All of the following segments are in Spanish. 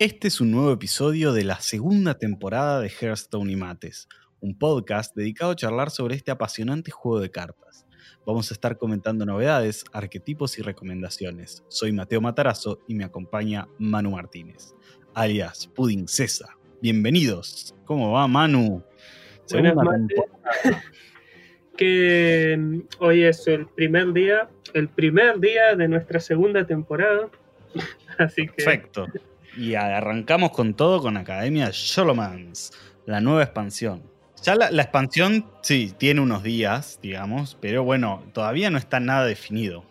Este es un nuevo episodio de la segunda temporada de Hearthstone y Mates, un podcast dedicado a charlar sobre este apasionante juego de cartas. Vamos a estar comentando novedades, arquetipos y recomendaciones. Soy Mateo Matarazo y me acompaña Manu Martínez, alias Pudding César. Bienvenidos. ¿Cómo va, Manu? Buenas, que mm, hoy es el primer día, el primer día de nuestra segunda temporada. Así que. Perfecto. Y arrancamos con todo con Academia Sholomans, la nueva expansión. Ya la, la, expansión, sí, tiene unos días, digamos, pero bueno, todavía no está nada definido.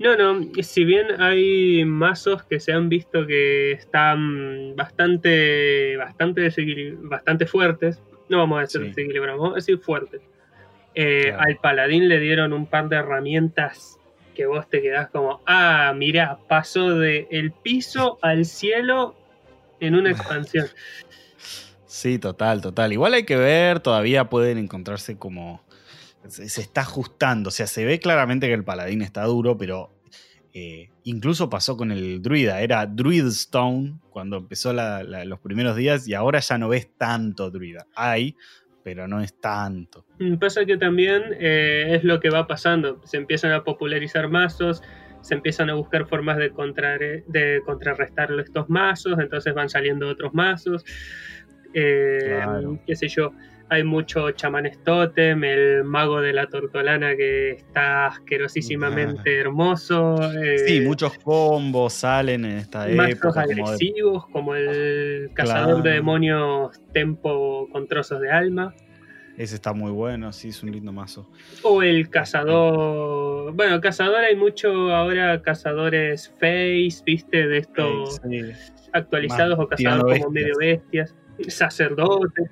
No, no, si bien hay mazos que se han visto que están bastante, bastante, bastante fuertes, no vamos a decir sí. desequilibrados, vamos a decir fuertes. Eh, claro. Al paladín le dieron un par de herramientas que vos te quedás como, ah, mirá, pasó de el piso al cielo en una expansión. Sí, total, total. Igual hay que ver, todavía pueden encontrarse como... Se está ajustando, o sea, se ve claramente que el paladín está duro, pero eh, incluso pasó con el druida, era Druidstone cuando empezó la, los primeros días y ahora ya no ves tanto druida. Hay, pero no es tanto. Pasa que también eh, es lo que va pasando, se empiezan a popularizar mazos, se empiezan a buscar formas de, contra, de contrarrestar estos mazos, entonces van saliendo otros mazos, eh, claro. qué sé yo, hay mucho chamanes totem, el mago de la tortolana que está asquerosísimamente ah. hermoso. Eh, sí, muchos combos salen en esta época. agresivos, como, de... como el cazador claro. de demonios tempo con trozos de alma. Ese está muy bueno, sí, es un lindo mazo. O el cazador. Bueno, cazador hay mucho ahora cazadores face, viste, de estos sí, sí. actualizados Más, o cazadores como medio bestias. Sacerdote.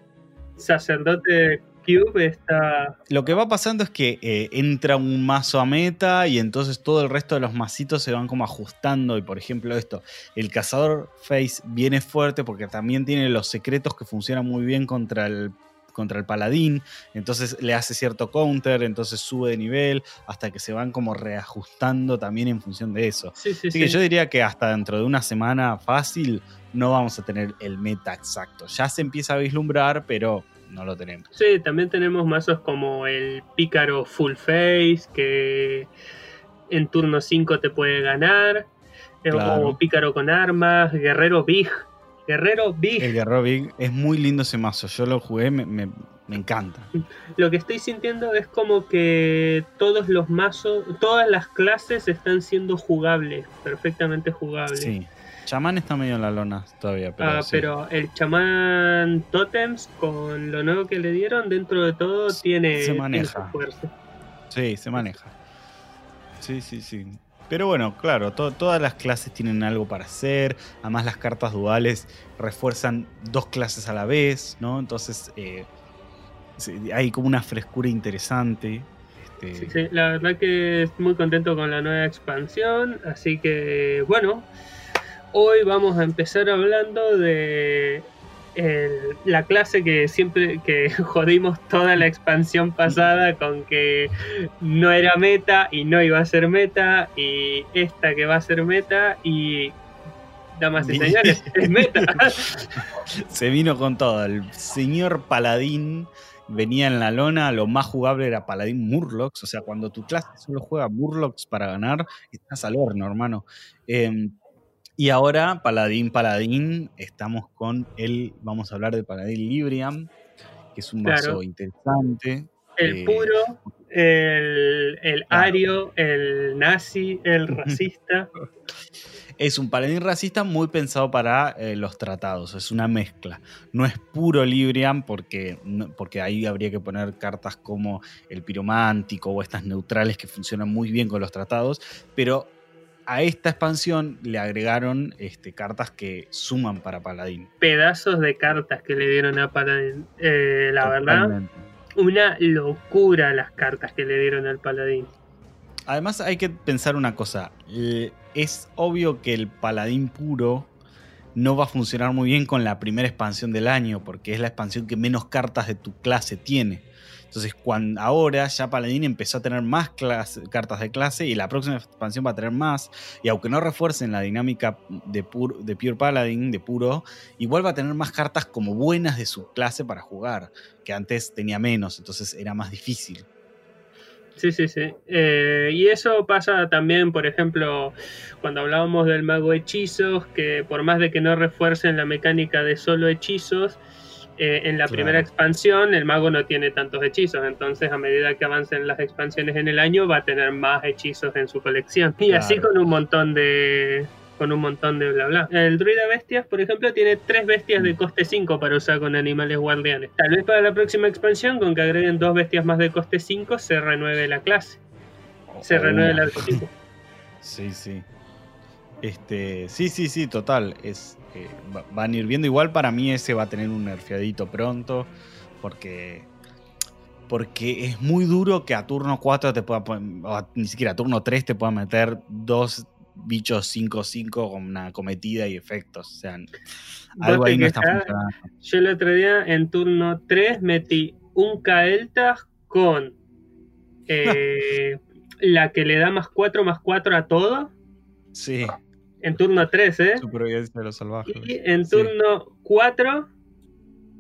Sacerdote Cube está. Lo que va pasando es que eh, entra un mazo a meta y entonces todo el resto de los masitos se van como ajustando. Y por ejemplo, esto, el cazador Face viene fuerte porque también tiene los secretos que funcionan muy bien contra el contra el paladín, entonces le hace cierto counter, entonces sube de nivel, hasta que se van como reajustando también en función de eso. Sí, sí, Así sí. que yo diría que hasta dentro de una semana fácil no vamos a tener el meta exacto. Ya se empieza a vislumbrar, pero no lo tenemos. Sí, también tenemos mazos como el pícaro full face, que en turno 5 te puede ganar, claro. o pícaro con armas, guerrero big, Guerrero Big. El Guerrero Big es muy lindo ese mazo. Yo lo jugué, me, me, me, encanta. Lo que estoy sintiendo es como que todos los mazos, todas las clases están siendo jugables, perfectamente jugables. Sí. Chamán está medio en la lona todavía. Pero, ah, sí. pero el chamán Totems, con lo nuevo que le dieron, dentro de todo tiene, se maneja. Tiene fuerza. Sí, se maneja. Sí, sí, sí. Pero bueno, claro, to todas las clases tienen algo para hacer. Además, las cartas duales refuerzan dos clases a la vez, ¿no? Entonces, eh, hay como una frescura interesante. Este... Sí, sí, la verdad que estoy muy contento con la nueva expansión. Así que, bueno, hoy vamos a empezar hablando de el, la clase que siempre que jodimos toda la expansión pasada con que no era meta y no iba a ser meta y esta que va a ser meta y damas y señores es meta se vino con todo el señor paladín venía en la lona, lo más jugable era Paladín Murlocs, o sea, cuando tu clase solo juega Murlocs para ganar, estás al horno, hermano. Eh, y ahora, Paladín, Paladín, estamos con el, vamos a hablar de Paladín Libriam, que es un mazo claro. interesante. El eh, puro, el, el claro. ario, el nazi, el racista. es un paladín racista muy pensado para eh, los tratados, es una mezcla. No es puro Libriam porque, porque ahí habría que poner cartas como el piromántico o estas neutrales que funcionan muy bien con los tratados, pero a esta expansión le agregaron este, cartas que suman para Paladín. Pedazos de cartas que le dieron a Paladín. Eh, la Totalmente. verdad, una locura las cartas que le dieron al Paladín. Además hay que pensar una cosa. Es obvio que el Paladín puro no va a funcionar muy bien con la primera expansión del año, porque es la expansión que menos cartas de tu clase tiene. Entonces, cuando, ahora ya Paladín empezó a tener más cartas de clase y la próxima expansión va a tener más. Y aunque no refuercen la dinámica de, de Pure Paladin, de puro, igual va a tener más cartas como buenas de su clase para jugar, que antes tenía menos, entonces era más difícil. Sí, sí, sí. Eh, y eso pasa también, por ejemplo, cuando hablábamos del mago hechizos, que por más de que no refuercen la mecánica de solo hechizos, eh, en la primera expansión el mago no tiene tantos hechizos, entonces a medida que avancen las expansiones en el año va a tener más hechizos en su colección. Y así con un montón de, con un montón de bla bla. El druida bestias, por ejemplo, tiene tres bestias de coste 5 para usar con animales guardianes. Tal vez para la próxima expansión, con que agreguen dos bestias más de coste 5, se renueve la clase. Se renueve el arquetipo. Sí, sí. Este, sí, sí, sí, total. Es, eh, van a ir viendo. Igual para mí ese va a tener un nerfeadito pronto. Porque. Porque es muy duro que a turno 4 te pueda. O ni siquiera a turno 3 te pueda meter dos bichos 5-5 con una cometida y efectos. O sea, algo ahí no está funcionando. Yo el otro día en turno 3 metí un Kael'thas con eh, la que le da más 4 más 4 a todo. Sí. En turno 3, ¿eh? Supervivencia de los salvajes. Y en turno 4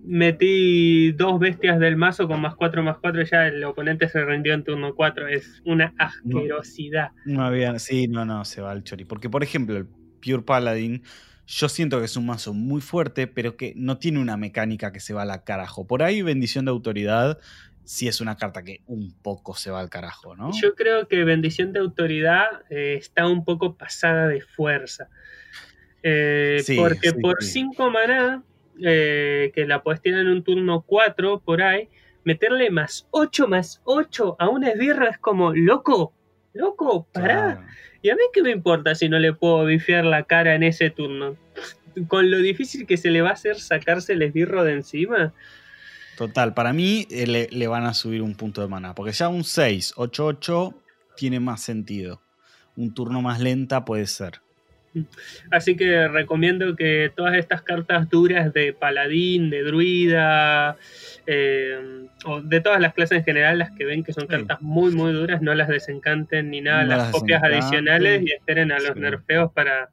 metí dos bestias del mazo con más 4 más 4, ya el oponente se rindió en turno 4. Es una asquerosidad. No, había, sí, no, no, se va al chori. Porque, por ejemplo, el Pure Paladin, yo siento que es un mazo muy fuerte, pero que no tiene una mecánica que se va a la carajo. Por ahí, bendición de autoridad. Sí es una carta que un poco se va al carajo, ¿no? Yo creo que Bendición de Autoridad eh, está un poco pasada de fuerza. Eh, porque por 5 maná eh, que la puedes tirar en un turno 4 por ahí, meterle más 8 más 8 a una esbirra es como, loco, loco, pará. Y a mí qué me importa si no le puedo bifiar la cara en ese turno. Con lo difícil que se le va a hacer sacarse el esbirro de encima. Total, para mí eh, le, le, van a subir un punto de mana, porque ya un 6, 8, 8 tiene más sentido. Un turno más lenta puede ser. Así que recomiendo que todas estas cartas duras de paladín, de druida, eh, o de todas las clases en general, las que ven que son cartas muy, muy duras, no las desencanten ni nada, las, copias adicionales y esperen a los nerfeos para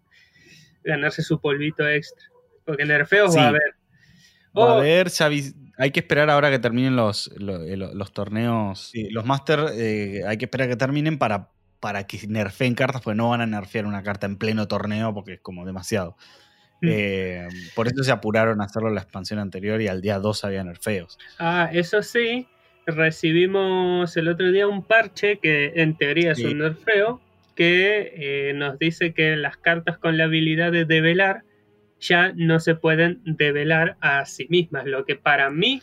ganarse su polvito extra. Porque nerfeos va a haber. Va a haber, hay que esperar ahora que terminen los, los, torneos. los Master, eh, hay que esperar que terminen para para que nerfeen cartas, porque no van a nerfear una carta en pleno torneo porque es como demasiado. Mm. Eh, por eso se apuraron a hacerlo en la expansión anterior y al día 2 había nerfeos. Ah, eso sí, recibimos el otro día un parche que en teoría es un nerfeo que eh, nos dice que las cartas con la habilidad de develar ya no se pueden develar a sí mismas, lo que para mí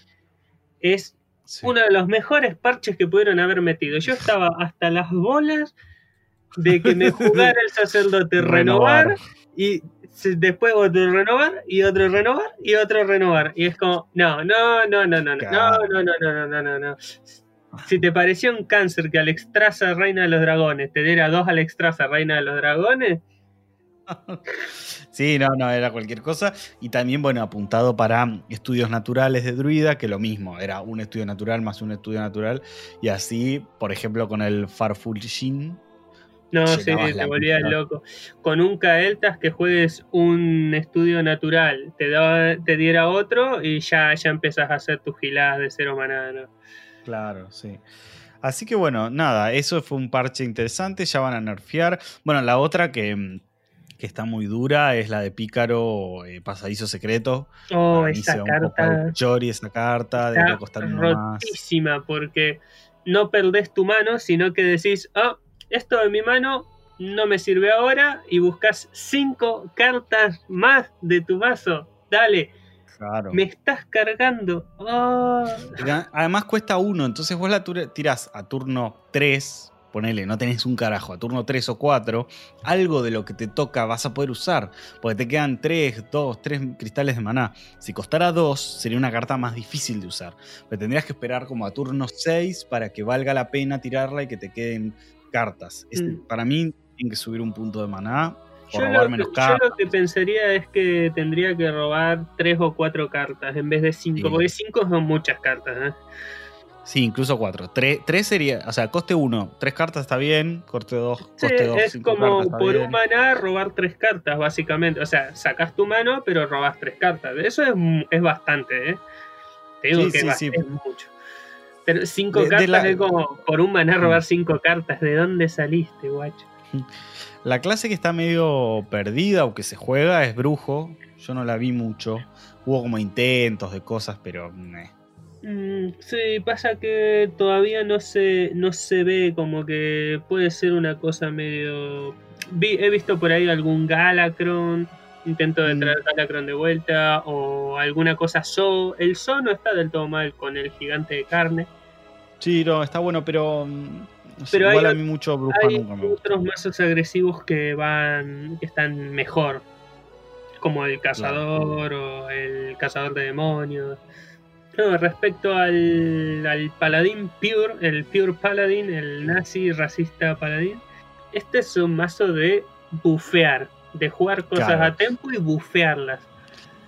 es uno de los mejores parches que pudieron haber metido. Yo estaba hasta las bolas de que me jugara el sacerdote renovar, y después otro renovar y otro renovar y otro renovar. Y es como, no, no, no, no, no, no, no, no, no, no, no, no, no. Si te pareció un cáncer que Alexstrasza, Reina de los Dragones, te diera dos Alexstrasza, Reina de los Dragones. Sí, no, no, era cualquier cosa. Y también, bueno, apuntado para estudios naturales de druida, que lo mismo, era un estudio natural más un estudio natural. Y así, por ejemplo, con el Farful Shin. No, sí, te volvías loco. Con un Kael'thas que juegues un estudio natural, te, daba, te diera otro y ya, ya empezás a hacer tus giladas de cero manada, Claro, sí. Así que bueno, nada, eso fue un parche interesante, ya van a nerfear. Bueno, la otra que mm, que está muy dura es la de Pícaro eh, Pasadizo Secreto. Oh, esa carta. Chori, esa carta, debería costar rotísima porque no perdés tu mano, sino que decís, oh, esto de mi mano no me sirve ahora y buscas cinco cartas más de tu mazo. Dale. Claro. Me estás cargando. Oh. Además cuesta uno, entonces vos la tirás a turno 3 ponele, no tenés un carajo, a turno 3 o 4, algo de lo que te toca vas a poder usar, porque te quedan 3, 2, 3 cristales de maná. Si costara 2, sería una carta más difícil de usar, pero tendrías que esperar como a turno 6 para que valga la pena tirarla y que te queden cartas. Mm. Para mí, tienen que subir un punto de maná. Por yo, lo menos que, yo lo que pensaría es que tendría que robar 3 o 4 cartas en vez de 5, porque 5 son muchas cartas. ¿eh? Sí, incluso cuatro. Tres, tres sería, o sea, coste uno, tres cartas está bien, coste dos, Sí, coste dos, es cinco como cartas por un maná robar tres cartas, básicamente. O sea, sacas tu mano, pero robas tres cartas. Eso es, es bastante, ¿eh? Te digo Sí, que sí, va- sí. es mucho. Pero cinco De- de cartas la- Mm. es como por un maná robar cinco cartas. ¿De dónde saliste, guacho? La clase que está medio perdida o que se juega es brujo. Yo no la vi mucho. Hubo como intentos de cosas, pero. Mm, sí, pasa que todavía no se, no se ve como que puede ser una cosa medio... Vi- he visto por ahí algún Galacron, intento de Mm. traer Galacron de vuelta, o alguna cosa So. El So no está del todo mal con el gigante de carne. Sí, no, está bueno, pero. mm, no sé, Pero hay igual a mí mucho bruja Hay nunca me gusta. otros mazos agresivos que van, que están mejor, como el cazador o el cazador de demonios. No, respecto al, al paladín pure, el pure paladín, el nazi racista paladín, este es un mazo de bufear, de jugar cosas Claro. a tempo y bufearlas.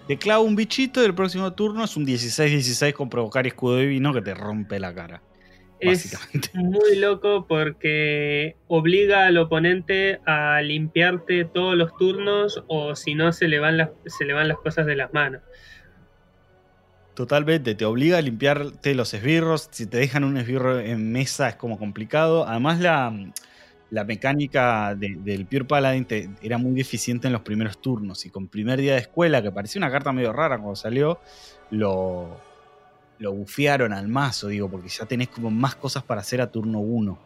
Te clava un bichito y el próximo turno es un 16-16 con provocar escudo divino que te rompe la cara. Es muy loco porque obliga al oponente a limpiarte todos los turnos o si no se le van las, se le van las cosas de las manos. Totalmente, te obliga a limpiarte los esbirros. Si te dejan un esbirro en mesa es como complicado. Además, la, la mecánica de- del Pure Paladin te- era muy eficiente en los primeros turnos. Y con primer día de escuela, que parecía una carta medio rara cuando salió, lo, lo bufearon al mazo, digo, porque ya tenés como más cosas para hacer a turno 1.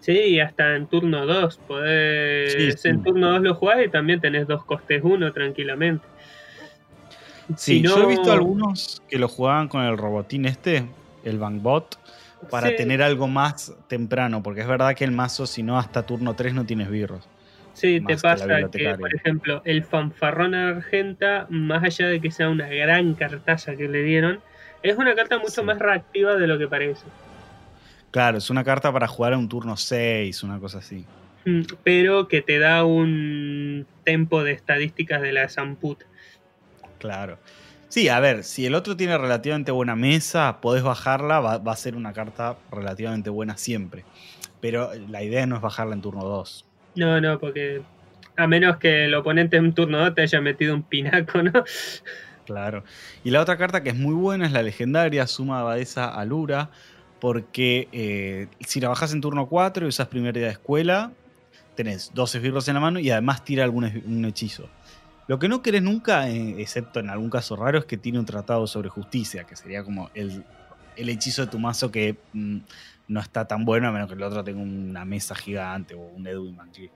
Sí, hasta en turno 2. Podés, Sí, sí. En turno 2 lo jugás y también tenés dos costes 1 tranquilamente. Sí, Si no- yo he visto algunos que lo jugaban con el robotín este, el Bangbot, para Sí, tener algo más temprano, porque es verdad que el mazo, si no, hasta turno 3 no tiene esbirros. Sí, te pasa que, por ejemplo, el fanfarrón argenta, más allá de que sea una gran cartaza que le dieron, es una carta mucho Sí. más reactiva de lo que parece. Claro, es una carta para jugar a un turno 6, una cosa así. Mm, Pero que te da un tempo de estadísticas de la Zamput. Claro. Sí, a ver, si el otro tiene relativamente buena mesa, podés bajarla, va, va a ser una carta relativamente buena siempre. Pero la idea no es bajarla en turno 2. No, no, porque a menos que el oponente en turno 2 te haya metido un pinaco, ¿no? Claro. Y la otra carta que es muy buena es la legendaria Suma Abadesa Alura, porque eh, si la bajas en turno 4 y usas primer día de escuela, tenés dos esbirros en la mano y además tira algún un hechizo. Lo que no querés nunca, eh, excepto en algún caso raro, es que tiene un tratado sobre justicia, que sería como el, el hechizo de tu mazo que mm, no está tan bueno a menos que el otro tenga una mesa gigante o un Edwin Manji.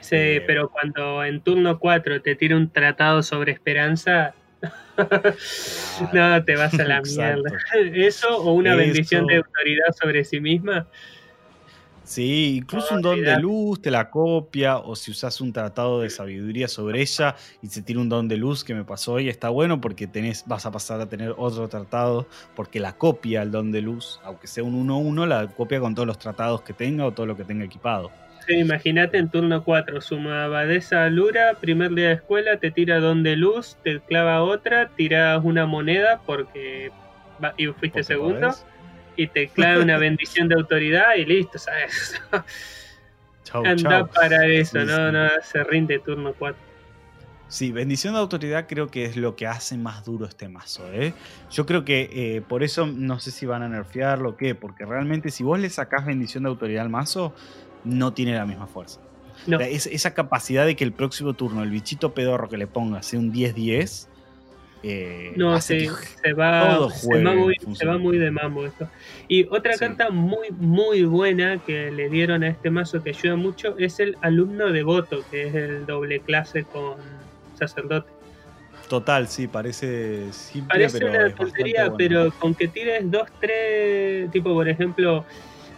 Sí, Eh, pero cuando en turno 4 te tira un tratado sobre esperanza, no, te vas a la mierda. Eso o una Eso. bendición de autoridad sobre sí misma. Sí, incluso No, un don de luz te la copia, o si usas un tratado de sabiduría sobre ella y se tira un don de luz que me pasó hoy, está bueno porque tenés, vas a pasar a tener otro tratado, porque la copia el don de luz, aunque sea un 1-1, la copia con todos los tratados que tenga o todo lo que tenga equipado. Sí, imagínate en turno 4, suma abadesa Lura, primer día de escuela, te tira don de luz, te clava otra, tiras una moneda porque y fuiste porque segundo, podés. Y te clava una bendición de autoridad y listo, ¿sabes? Chau, Anda chau. para eso, Sí, no, no, se rinde turno 4. Sí, bendición de autoridad creo que es lo que hace más duro este mazo. ¿eh? Yo creo que eh, por eso no sé si van a nerfearlo o qué, porque realmente si vos le sacás bendición de autoridad al mazo, no tiene la misma fuerza. No. Es- esa capacidad de que el próximo turno el bichito pedorro que le ponga sea un 10-10. Eh, No, sí, se va, se, va muy, se va muy de mambo esto. Y otra Sí. carta muy, muy buena que le dieron a este mazo que ayuda mucho es el alumno devoto, que es el doble clase con sacerdote. Total, sí, parece simple, Parece pero una tontería, bueno. pero con que tires dos, tres, tipo por ejemplo,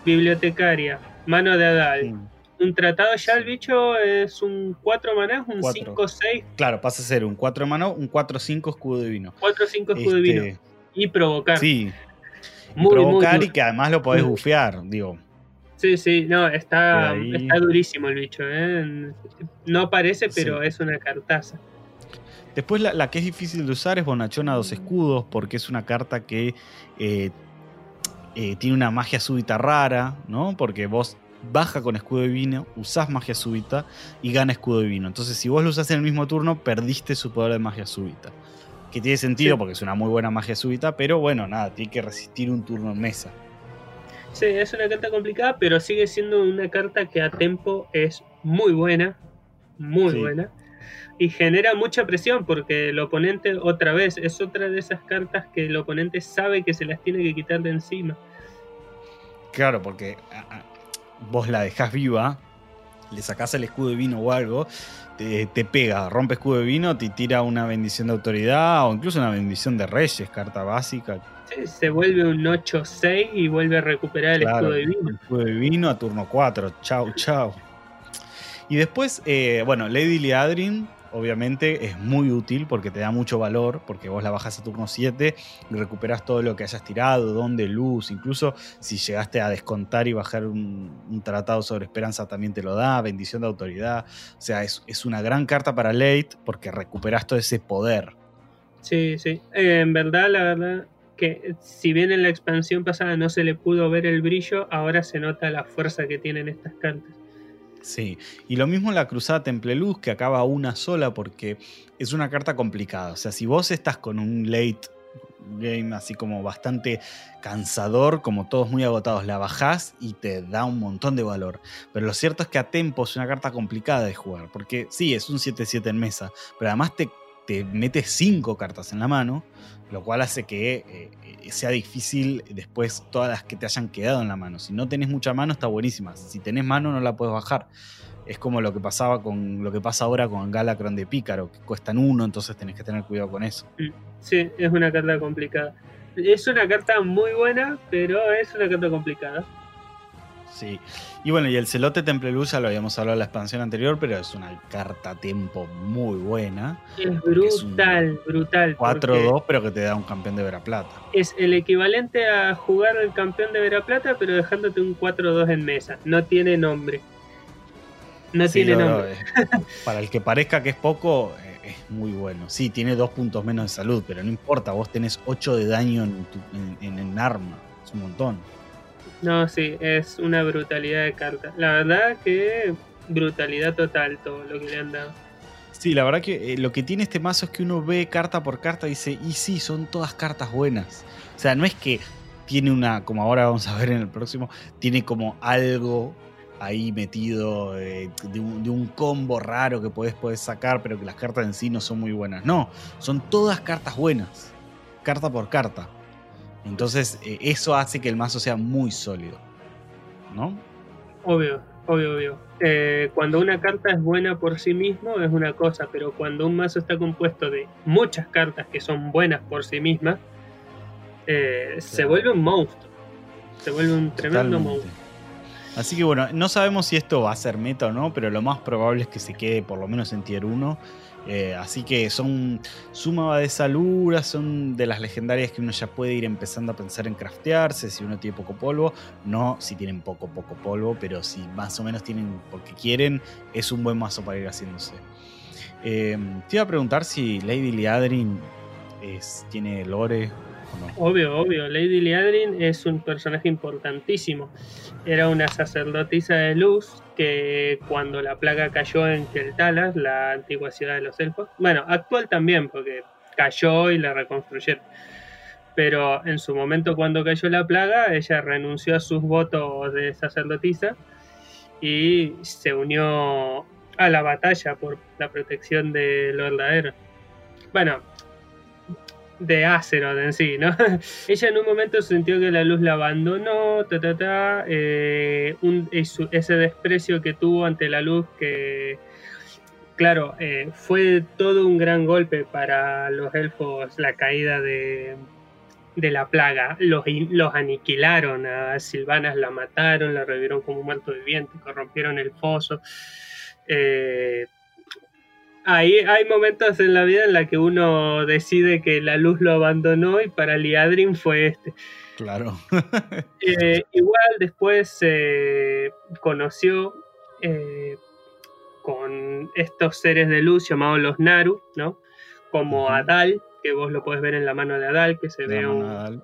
bibliotecaria, mano de Adal, Mm, un tratado ya el bicho es un 4 manás, un Cuatro. 5-6, Claro, pasa a ser un 4 de mano, un 4-5 escudo divino. 4-5 escudo divino. Este, Y provocar. sí, y muy, muy provocar duro. y que además lo podés Muy- bufear, digo. Sí, sí, no, está, está durísimo el bicho, ¿eh? No aparece, pero Sí. es una cartaza. Después la, la que es difícil de usar es Bonachona dos escudos, porque es una carta que eh, eh, tiene una magia súbita rara, ¿no? Porque vos baja con escudo divino, usás magia súbita y gana escudo divino. Entonces, si vos lo usás en el mismo turno, perdiste su poder de magia súbita. Que tiene sentido porque es una muy buena magia súbita, pero bueno, nada, tiene que resistir un turno en mesa. Sí, es una carta complicada, pero sigue siendo una carta que a tempo es muy buena, muy buena. Y genera mucha presión porque el oponente, otra vez, es otra de esas cartas que el oponente sabe que se las tiene que quitar de encima. Claro, porque vos la dejás viva, le sacás el escudo de vino o algo, te, pega, rompe escudo de vino, te tira una bendición de autoridad o incluso una bendición de reyes, carta básica. Sí, se vuelve un 8-6 y vuelve a recuperar el escudo de vino. El escudo de vino a turno 4. Chau, chau. Y después, eh, bueno, Lady Liadrin obviamente es muy útil porque te da mucho valor, porque vos la bajas a turno 7 y recuperas todo lo que hayas tirado, don de luz, incluso si llegaste a descontar y bajar un, tratado sobre esperanza también te lo da, bendición de autoridad, o sea, es, una gran carta para late porque recuperas todo ese poder. Sí, sí, eh, en verdad, la verdad que si bien en la expansión pasada no se le pudo ver el brillo, ahora se nota la fuerza que tienen estas cartas. Sí, y lo mismo la Cruzada Temple Luz, que acaba una sola porque es una carta complicada. O sea, si vos estás con un late game así como bastante cansador, como todos muy agotados, la bajás y te da un montón de valor. Pero lo cierto es que a Tempo es una carta complicada de jugar, porque sí, es un 7-7 en mesa, pero además te, te metes 5 cartas en la mano, lo cual hace que eh, eh, sea difícil después todas las que te hayan quedado en la mano. Si no tenés mucha mano, está buenísima. Si tenés mano, no la puedes bajar. Es como lo que pasaba con lo que pasa ahora con Galacron de Pícaro, que cuestan uno, entonces tenés que tener cuidado con eso. Mm, sí, es una carta complicada. Es una carta muy buena, pero es una carta complicada. Sí. Y bueno, y el celote Temple Luz ya lo habíamos hablado en la expansión anterior, pero es una carta tempo muy buena. Es brutal, brutal. 4-2, pero que te da un campeón de Veraplata. Es el equivalente a jugar el campeón de Veraplata, pero dejándote un 4-2 en mesa. No tiene nombre. No tiene nombre. para el que parezca que es poco, eh, es muy bueno. Sí, tiene dos puntos menos de salud, pero no importa, vos tenés 8 de daño en, en, en arma. Es un montón. No, sí, es una brutalidad de carta. La verdad que brutalidad total todo lo que le han dado. Sí, la verdad que eh, lo que tiene este mazo es que uno ve carta por carta y dice, y sí, son todas cartas buenas. O sea, no es que tiene una, como ahora vamos a ver en el próximo, tiene como algo ahí metido eh, de, un, combo raro que podés, podés sacar, pero que las cartas en sí no son muy buenas. No, son todas cartas buenas, carta por carta. Entonces, eh, eso hace que el mazo sea muy sólido. ¿No? Obvio, obvio, obvio. Eh, cuando una carta es buena por sí mismo es una cosa, pero cuando un mazo está compuesto de muchas cartas que son buenas por sí mismas, eh, se vuelve un monstruo. Se vuelve un tremendo monstruo. Así que bueno, no sabemos si esto va a ser meta o no, pero lo más probable es que se quede por lo menos en tier 1 eh, así que son suma de saluras, son de las legendarias que uno ya puede ir empezando a pensar en craftearse si uno tiene poco polvo. No si tienen poco, poco polvo, pero si más o menos tienen porque quieren, es un buen mazo para ir haciéndose. Eh, te iba a preguntar si Lady Liadrin tiene lore Obvio, obvio. Lady Liadrin es un personaje importantísimo. Era una sacerdotisa de luz que cuando la plaga cayó en Keltalas, la antigua ciudad de los elfos, bueno, actual también, porque cayó y la reconstruyeron. Pero en su momento cuando cayó la plaga, ella renunció a sus votos de sacerdotisa y se unió a la batalla por la protección de Lord Daer. Bueno, de Azeroth en sí, ¿no? Ella en un momento sintió que la luz la abandonó, ta, ta, ta, eh, ese desprecio que tuvo ante la luz que, claro, eh, fue todo un gran golpe para los elfos la caída de, de la plaga. Los, los aniquilaron, a Silvanas la mataron, la revivieron como un muerto viviente, corrompieron el foso. Eh, Ahí hay momentos en la vida en la que uno decide que la luz lo abandonó y para Liadrin fue este. Claro. Eh, igual después se conoció eh, con estos seres de luz llamados los Naru, ¿no? Como Adal, que vos lo podés ver en la mano de Adal, que se ve un,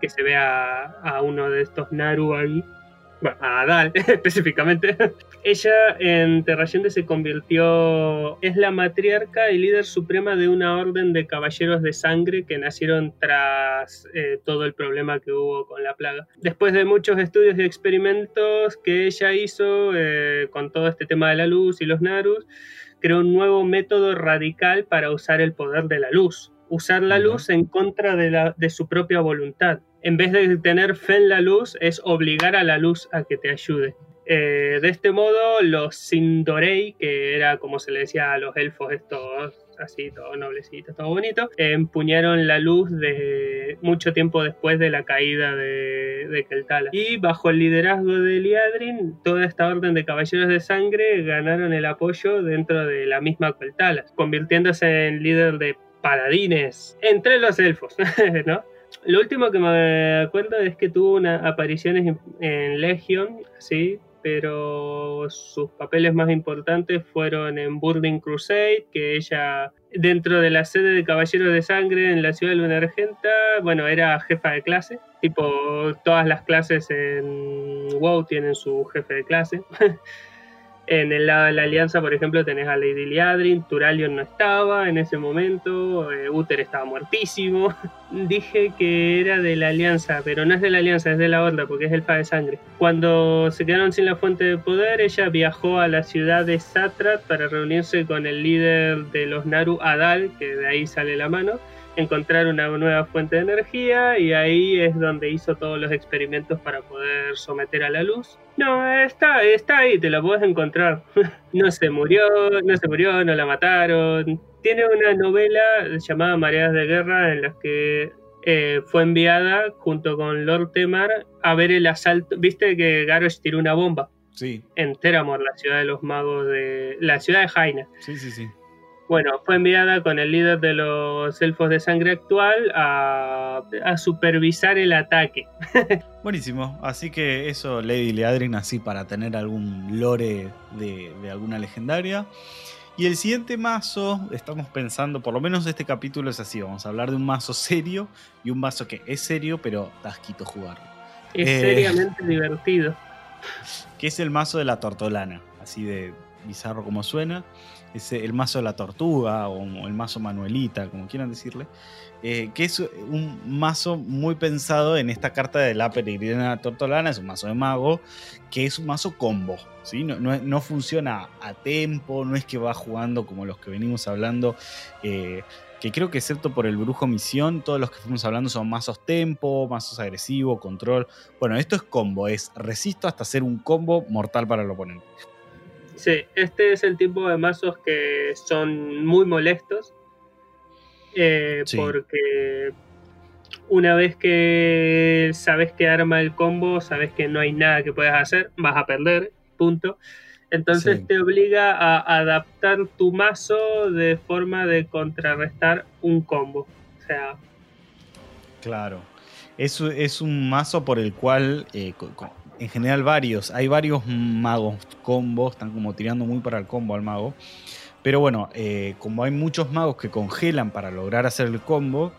que se ve a, a uno de estos Naru ahí a Adal específicamente, ella en Terrayende se convirtió, es la matriarca y líder suprema de una orden de caballeros de sangre que nacieron tras eh, todo el problema que hubo con la plaga. Después de muchos estudios y experimentos que ella hizo eh, con todo este tema de la luz y los Narus, creó un nuevo método radical para usar el poder de la luz. Usar la luz en contra de, la, de su propia voluntad en vez de tener fe en la luz, es obligar a la luz a que te ayude. Eh, de este modo, los Sindorei, que era como se le decía a los elfos estos así, todo noblecito, todo bonito, empuñaron la luz de mucho tiempo después de la caída de, de Keltala. Y bajo el liderazgo de Liadrin, toda esta orden de caballeros de sangre ganaron el apoyo dentro de la misma Keltala, convirtiéndose en líder de paladines entre los elfos, ¿no? Lo último que me acuerdo es que tuvo unas apariciones en, Legion, sí, pero sus papeles más importantes fueron en Burning Crusade, que ella, dentro de la sede de Caballeros de Sangre en la ciudad de Luna Argenta, bueno, era jefa de clase. Tipo, todas las clases en WoW tienen su jefe de clase. En el lado de la alianza, por ejemplo, tenés a Lady Liadrin, Turalion no estaba en ese momento, eh, Uther estaba muertísimo. Dije que era de la alianza, pero no es de la alianza, es de la horda, porque es el de sangre. Cuando se quedaron sin la fuente de poder, ella viajó a la ciudad de Satrat para reunirse con el líder de los Naru Adal, que de ahí sale la mano, encontrar una nueva fuente de energía y ahí es donde hizo todos los experimentos para poder someter a la luz. No, está, está ahí, te la puedes encontrar. no se murió, no se murió, no la mataron. Tiene una novela llamada Mareas de Guerra en la que eh, fue enviada junto con Lord Temar a ver el asalto. ¿Viste que Garrosh tiró una bomba? Sí. En Teramor, la ciudad de los magos de. la ciudad de Jaina. Sí, sí, sí. Bueno, fue enviada con el líder de los elfos de sangre actual a, supervisar el ataque. Buenísimo, así que eso, Lady Leadrin, así para tener algún lore de, alguna legendaria. Y el siguiente mazo, estamos pensando, por lo menos este capítulo es así, vamos a hablar de un mazo serio y un mazo que es serio, pero tasquito jugar. Es eh, seriamente divertido. Que es el mazo de la tortolana, así de bizarro como suena es el mazo de la tortuga o el mazo manuelita, como quieran decirle, eh, que es un mazo muy pensado en esta carta de la peregrina tortolana, es un mazo de mago, que es un mazo combo, ¿sí? no, funciona a tempo, no es que va jugando como los que venimos hablando. Eh, que creo que excepto por el brujo misión, todos los que fuimos hablando son mazos tempo, mazos agresivo, control. Bueno, esto es combo, es resisto hasta hacer un combo mortal para el oponente. Sí, este es el tipo de mazos que son muy molestos. Eh, porque una vez que sabes que arma el combo, sabes que no hay nada que puedas hacer, vas a perder, punto. Entonces te obliga a adaptar tu mazo de forma de contrarrestar un combo. O sea. Claro. Es, es un mazo por el cual eh, en general varios. Hay varios magos combos, están como tirando muy para el combo al mago. Pero bueno, eh, como hay muchos magos que congelan para lograr hacer el combo,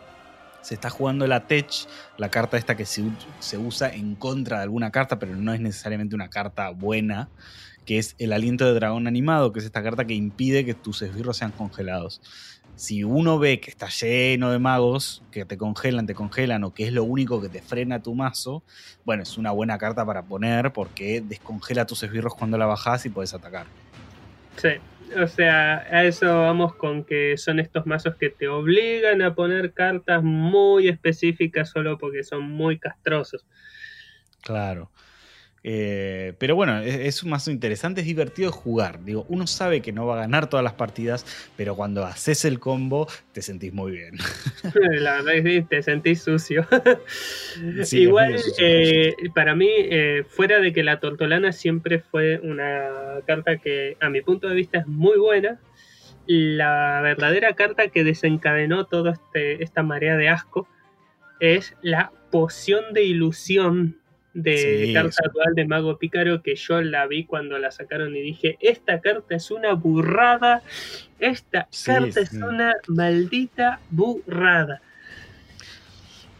se está jugando la Tech, la carta esta que se, se, usa en contra de alguna carta, pero no es necesariamente una carta buena, que es el aliento de dragón animado, que es esta carta que impide que tus esbirros sean congelados si uno ve que está lleno de magos que te congelan, te congelan o que es lo único que te frena tu mazo, bueno, es una buena carta para poner porque descongela tus esbirros cuando la bajas y puedes atacar. Sí, o sea, a eso vamos con que son estos mazos que te obligan a poner cartas muy específicas solo porque son muy castrosos. Claro. Eh, pero bueno, es, un mazo interesante, es divertido jugar. Digo, uno sabe que no va a ganar todas las partidas, pero cuando haces el combo te sentís muy bien. La verdad es que te sentís sucio. Igual, eh, para mí, eh, fuera de que la tortolana siempre fue una carta que a mi punto de vista es muy buena, la verdadera carta que desencadenó toda este, esta marea de asco es la poción de ilusión de carta dual de Mago Pícaro que yo la vi cuando la sacaron y dije, esta carta es una burrada, esta carta es una maldita burrada.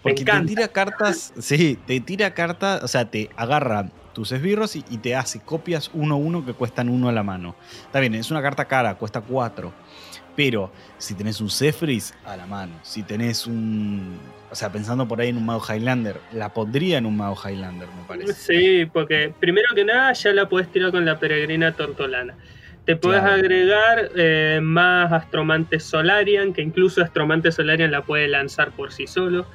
Porque te tira cartas, sí, te tira cartas, o sea, te agarra tus esbirros y, te hace copias uno a uno que cuestan uno a la mano. Está bien, es una carta cara, cuesta cuatro. Pero si tenés un Zephyris, a la mano. Si tenés un. O sea, pensando por ahí en un Mago Highlander, la pondría en un Mago Highlander, me parece. Sí, porque primero que nada ya la puedes tirar con la peregrina tortolana. Te puedes agregar eh, más Astromante Solarian, que incluso Astromante Solarian la puede lanzar por sí solo.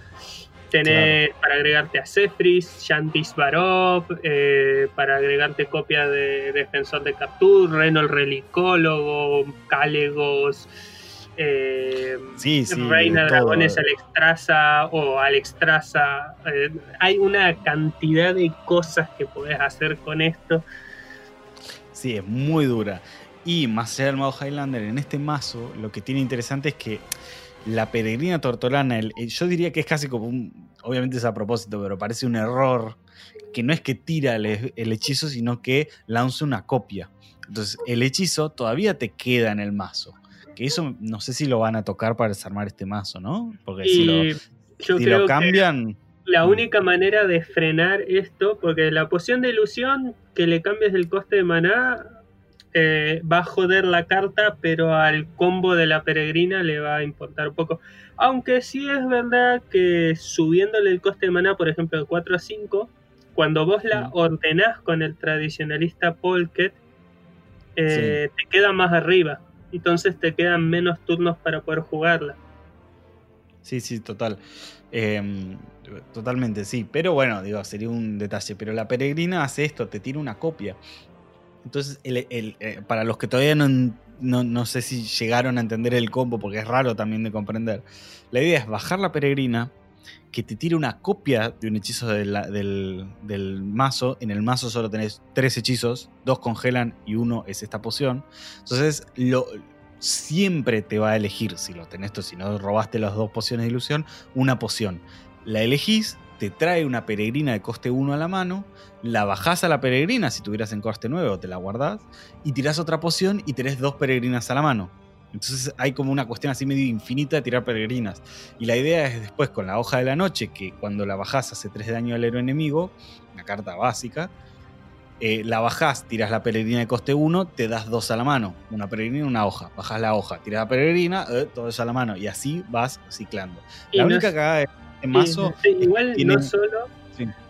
Tenés para agregarte a Zephyris, Shantis Barov, eh, para agregarte copia de Defensor de Captur, Reno el Relicólogo, Calegos, eh, Reina Dragones Alexstrasza o Alexstrasza. Eh, hay una cantidad de cosas que podés hacer con esto. Sí, es muy dura. Y más allá del modo Highlander, en este mazo, lo que tiene interesante es que la peregrina tortolana, yo diría que es casi como un, obviamente es a propósito, pero parece un error, que no es que tira el, hechizo, sino que lanza una copia. Entonces el hechizo todavía te queda en el mazo. Que eso no sé si lo van a tocar para desarmar este mazo, ¿no? Porque si lo, cambian... la mm. única manera de frenar esto, porque la poción de ilusión que le cambies el coste de maná eh, va a joder la carta, pero al combo de la peregrina le va a importar un poco. Aunque sí es verdad que subiéndole el coste de maná, por ejemplo, de 4 a 5, cuando vos la mm. ordenás con el tradicionalista Polket, eh, te queda más arriba. Entonces te quedan menos turnos para poder jugarla. Sí, sí, total. Em, totalmente, sí. Pero bueno, digo, sería un detalle. Pero la peregrina hace esto, te tira una copia. Entonces, eh, para los que todavía no, sé si llegaron a entender el combo, porque es raro también de comprender, la idea es bajar la peregrina, que te tire una copia de un hechizo del, mazo. En el mazo solo tenés tres hechizos, dos congelan y uno es esta poción. Entonces, siempre te va a elegir, si lo tenés, si no robaste las dos pociones de ilusión, una poción. La elegís, te trae una peregrina de coste 1 a la mano, la bajás a la peregrina si tuvieras en coste 9 o te la guardás, y tirás otra poción y tenés dos peregrinas a la mano. Entonces hay como una cuestión así medio infinita de tirar peregrinas. Y la idea es después con la hoja de la noche, que cuando la bajás hace 3 de daño al héroe enemigo, una carta básica, eh, la bajás, tiras la peregrina de coste 1, te das dos a la mano. Una peregrina y una hoja. Bajás la hoja, tiras la peregrina, eh, todo eso a la mano. Y así vas ciclando. la única cagada es mazo. igual no solo,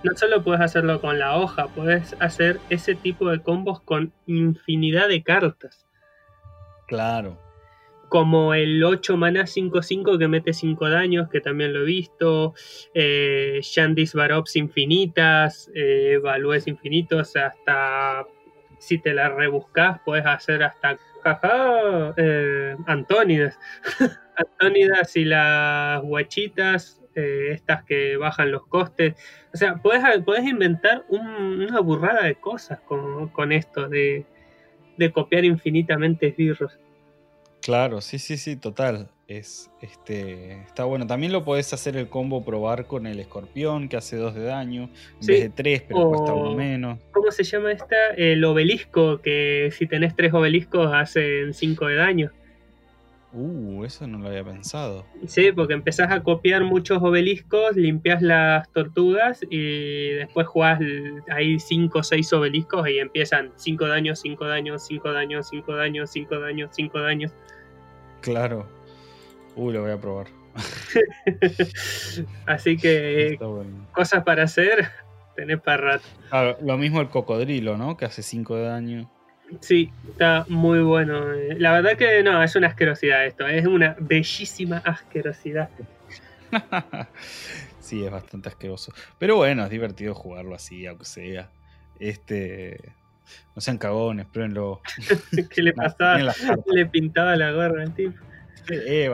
no solo puedes hacerlo con la hoja, puedes hacer ese tipo de combos con infinidad de cartas. Claro. Como el 8 mana 5-5 que mete 5 daños, que también lo he visto. Eh, Shandis Barops infinitas, eh, Valúes infinitos, hasta si te la rebuscas, puedes hacer hasta jaja, eh, Antónidas. Antónidas y las guachitas eh, estas que bajan los costes. O sea, puedes, puedes inventar una burrada de cosas con, esto de, copiar infinitamente esbirros. Claro, sí, sí, sí, total. Es, este, está bueno. También lo podés hacer el combo probar con el escorpión, que hace 2 de daño, en vez de 3, pero cuesta uno menos. ¿Cómo se llama esta? El obelisco, que si tenés 3 obeliscos hacen 5 de daño. Uh, eso no lo había pensado. Sí, porque empezás a copiar muchos obeliscos, limpias las tortugas y después jugás ahí 5 o 6 obeliscos y empiezan 5 daños, 5 daños, 5 daños, 5 daños, 5 daños, 5 daños. Claro. Uy, lo voy a probar. Así que cosas para hacer, tenés para rato. lo mismo el cocodrilo, ¿no? Que hace 5 de daño. Sí, está muy bueno. La verdad que no, es una asquerosidad esto, es una bellísima asquerosidad. sí, es bastante asqueroso. Pero bueno, es divertido jugarlo así, aunque sea. Este. No sean cagones, pruébenlo. ¿Qué le pasaba? Le pintaba la gorra al tipo. Eh,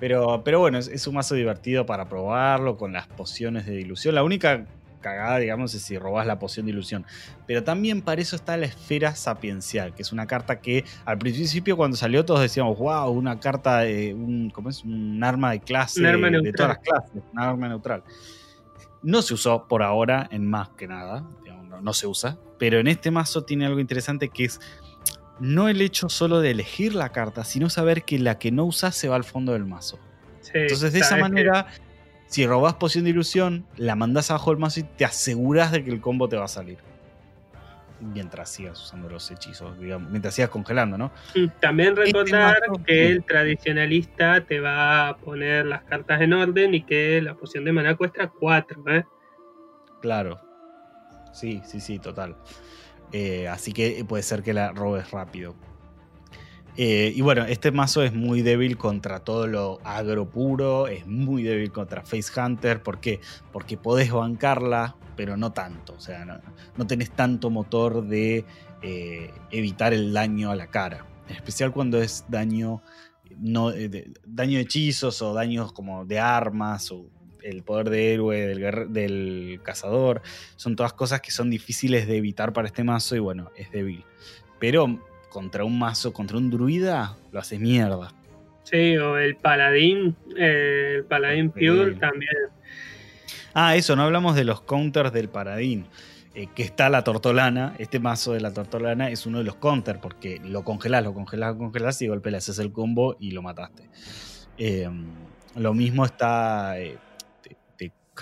Pero, pero bueno, es, es, un mazo divertido para probarlo con las pociones de dilución. La única cagada, digamos, es si robas la poción de ilusión. Pero también para eso está la esfera sapiencial, que es una carta que al principio cuando salió todos decíamos, wow, una carta, de un, ¿cómo es? Un arma de clase, de todas las clases, un arma neutral. No se usó por ahora en más que nada, no, se usa, pero en este mazo tiene algo interesante que es no el hecho solo de elegir la carta, sino saber que la que no usas se va al fondo del mazo. Entonces de esa manera Si robás poción de ilusión, la mandás abajo del mazo y te aseguras de que el combo te va a salir. Mientras sigas usando los hechizos, digamos, mientras sigas congelando, ¿no? También Este recordar que el tradicionalista te va a poner las cartas en orden y que la poción de maná cuesta 4, ¿eh? Claro. Sí, sí, sí, total. Eh, así que puede ser que la robes rápido. Eh, y bueno, este mazo es muy débil contra todo lo agro puro, es muy débil contra Face Hunter. ¿Por qué? Porque podés bancarla, pero no tanto. O sea, no, no tenés tanto motor de eh, evitar el daño a la cara. En especial cuando es daño, no, eh, de, daño de hechizos o daños como de armas o el poder de héroe del, del cazador. Son todas cosas que son difíciles de evitar para este mazo y bueno, es débil. Pero contra un mazo, contra un druida, lo hace mierda. Sí, o el paladín, eh, el paladín pure Sí. también. Ah, eso, no hablamos de los counters del paradín. eh, que está la tortolana. Este mazo de la tortolana es uno de los counters, porque lo congelás, lo congelás, lo congelás y de golpe le haces el combo y lo mataste. Eh, lo mismo está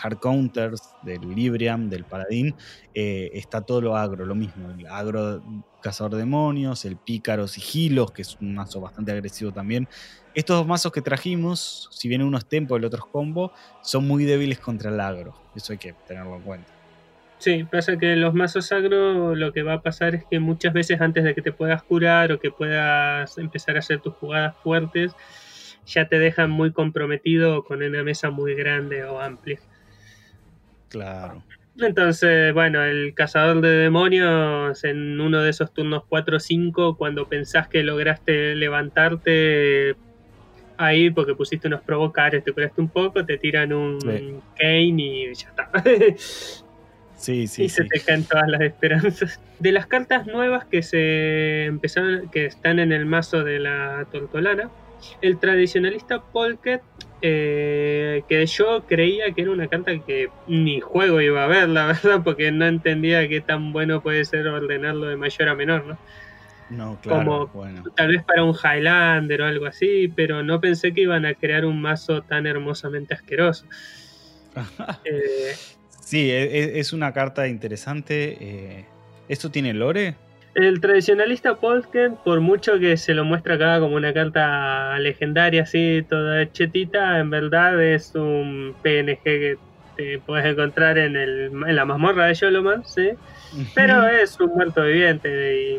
hard counters, del Libriam, del paladín. eh, está todo lo agro, lo mismo. El agro cazador demonios, el pícaro sigilos, que es un mazo bastante agresivo también. Estos dos mazos que trajimos, si bien uno es tempo y el otro es combo, son muy débiles contra el agro. Eso hay que tenerlo en cuenta. Sí, pasa que los mazos agro lo que va a pasar es que muchas veces antes de que te puedas curar o que puedas empezar a hacer tus jugadas fuertes, ya te dejan muy comprometido con una mesa muy grande o amplia. Claro. Entonces, bueno, el cazador de demonios en uno de esos turnos 4 o 5, cuando pensás que lograste levantarte ahí porque pusiste unos provocares, te curaste un poco, te tiran un Sí. Kane y ya está. Sí, sí, y se te caen todas las esperanzas. De las cartas nuevas que se empezaron, que están en el mazo de la Tortolana, el tradicionalista Polket, eh, que yo creía que era una carta que ni juego iba a ver, la verdad, porque no entendía qué tan bueno puede ser ordenarlo de mayor a menor, ¿no? No, claro. como- Bueno. Tal vez para un Highlander o algo así, pero no pensé que iban a crear un mazo tan hermosamente asqueroso. Eh, Sí, e- e- es una carta interesante. eh, ¿Esto tiene lore? El tradicionalista Polken, por mucho que se lo muestra acá como una carta legendaria, así, toda chetita, en verdad es un PNG que te puedes encontrar en, el, en la mazmorra de Yoloman, ¿sí? Pero es un muerto viviente y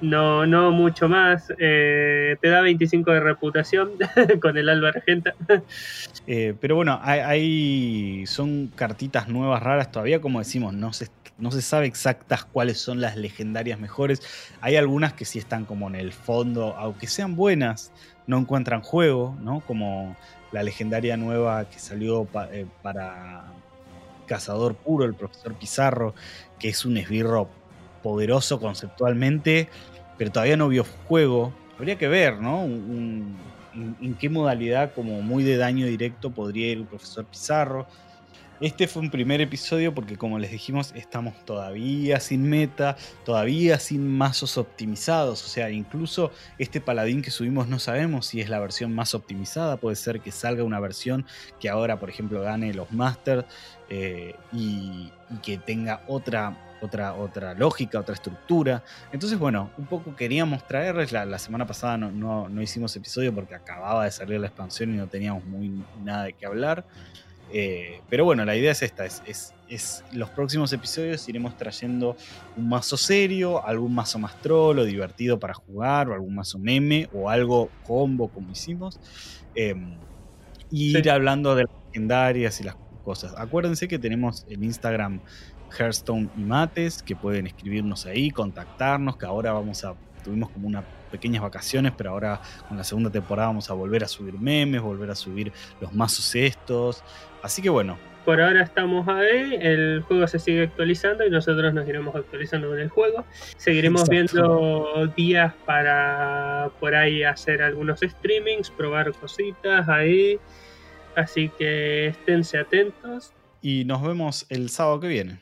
no, no mucho más. Eh, te da 25 de reputación con el Alba Argenta. Eh, pero bueno, hay, hay- son cartitas nuevas raras todavía, como decimos, no se, no se sabe exactas cuáles son las legendarias mejores. Hay algunas que sí están como en el fondo, aunque sean buenas, no encuentran juego, ¿no? Como la legendaria nueva que salió eh, para Cazador Puro, el profesor Pizarro, que es un esbirro poderoso conceptualmente, pero todavía no vio juego. Habría que ver, ¿no? Un- en qué modalidad, como muy de daño directo, podría ir el profesor Pizarro. Este fue un primer episodio porque, como les dijimos, estamos todavía sin meta, todavía sin mazos optimizados. O sea, incluso este paladín que subimos no sabemos si es la versión más optimizada. Puede ser que salga una versión que ahora, por ejemplo, gane los Masters eh, y, que tenga otra, otra, otra lógica, otra estructura. Entonces, bueno, un poco queríamos traerles. La, la semana pasada no, no- no hicimos episodio porque acababa de salir la expansión y no teníamos muy nada de qué hablar. Eh, pero bueno, la idea es esta: es, es- es los próximos episodios iremos trayendo un mazo serio, algún mazo más troll o divertido para jugar, o algún mazo meme, o algo combo como hicimos. Eh, y Sí. ir hablando de las legendarias y las cosas. Acuérdense que tenemos el Instagram Hearthstone y Mates, que pueden escribirnos ahí, contactarnos, que ahora vamos a, tuvimos como unas pequeñas vacaciones, pero ahora con la segunda temporada vamos a volver a subir memes, volver a subir los mazos estos. Así que bueno, Por ahora estamos ahí, el juego se sigue actualizando y nosotros nos iremos actualizando con el juego. Seguiremos Exacto. viendo días para por ahí hacer algunos streamings, probar cositas ahí. Así que esténse atentos. y nos vemos el sábado que viene.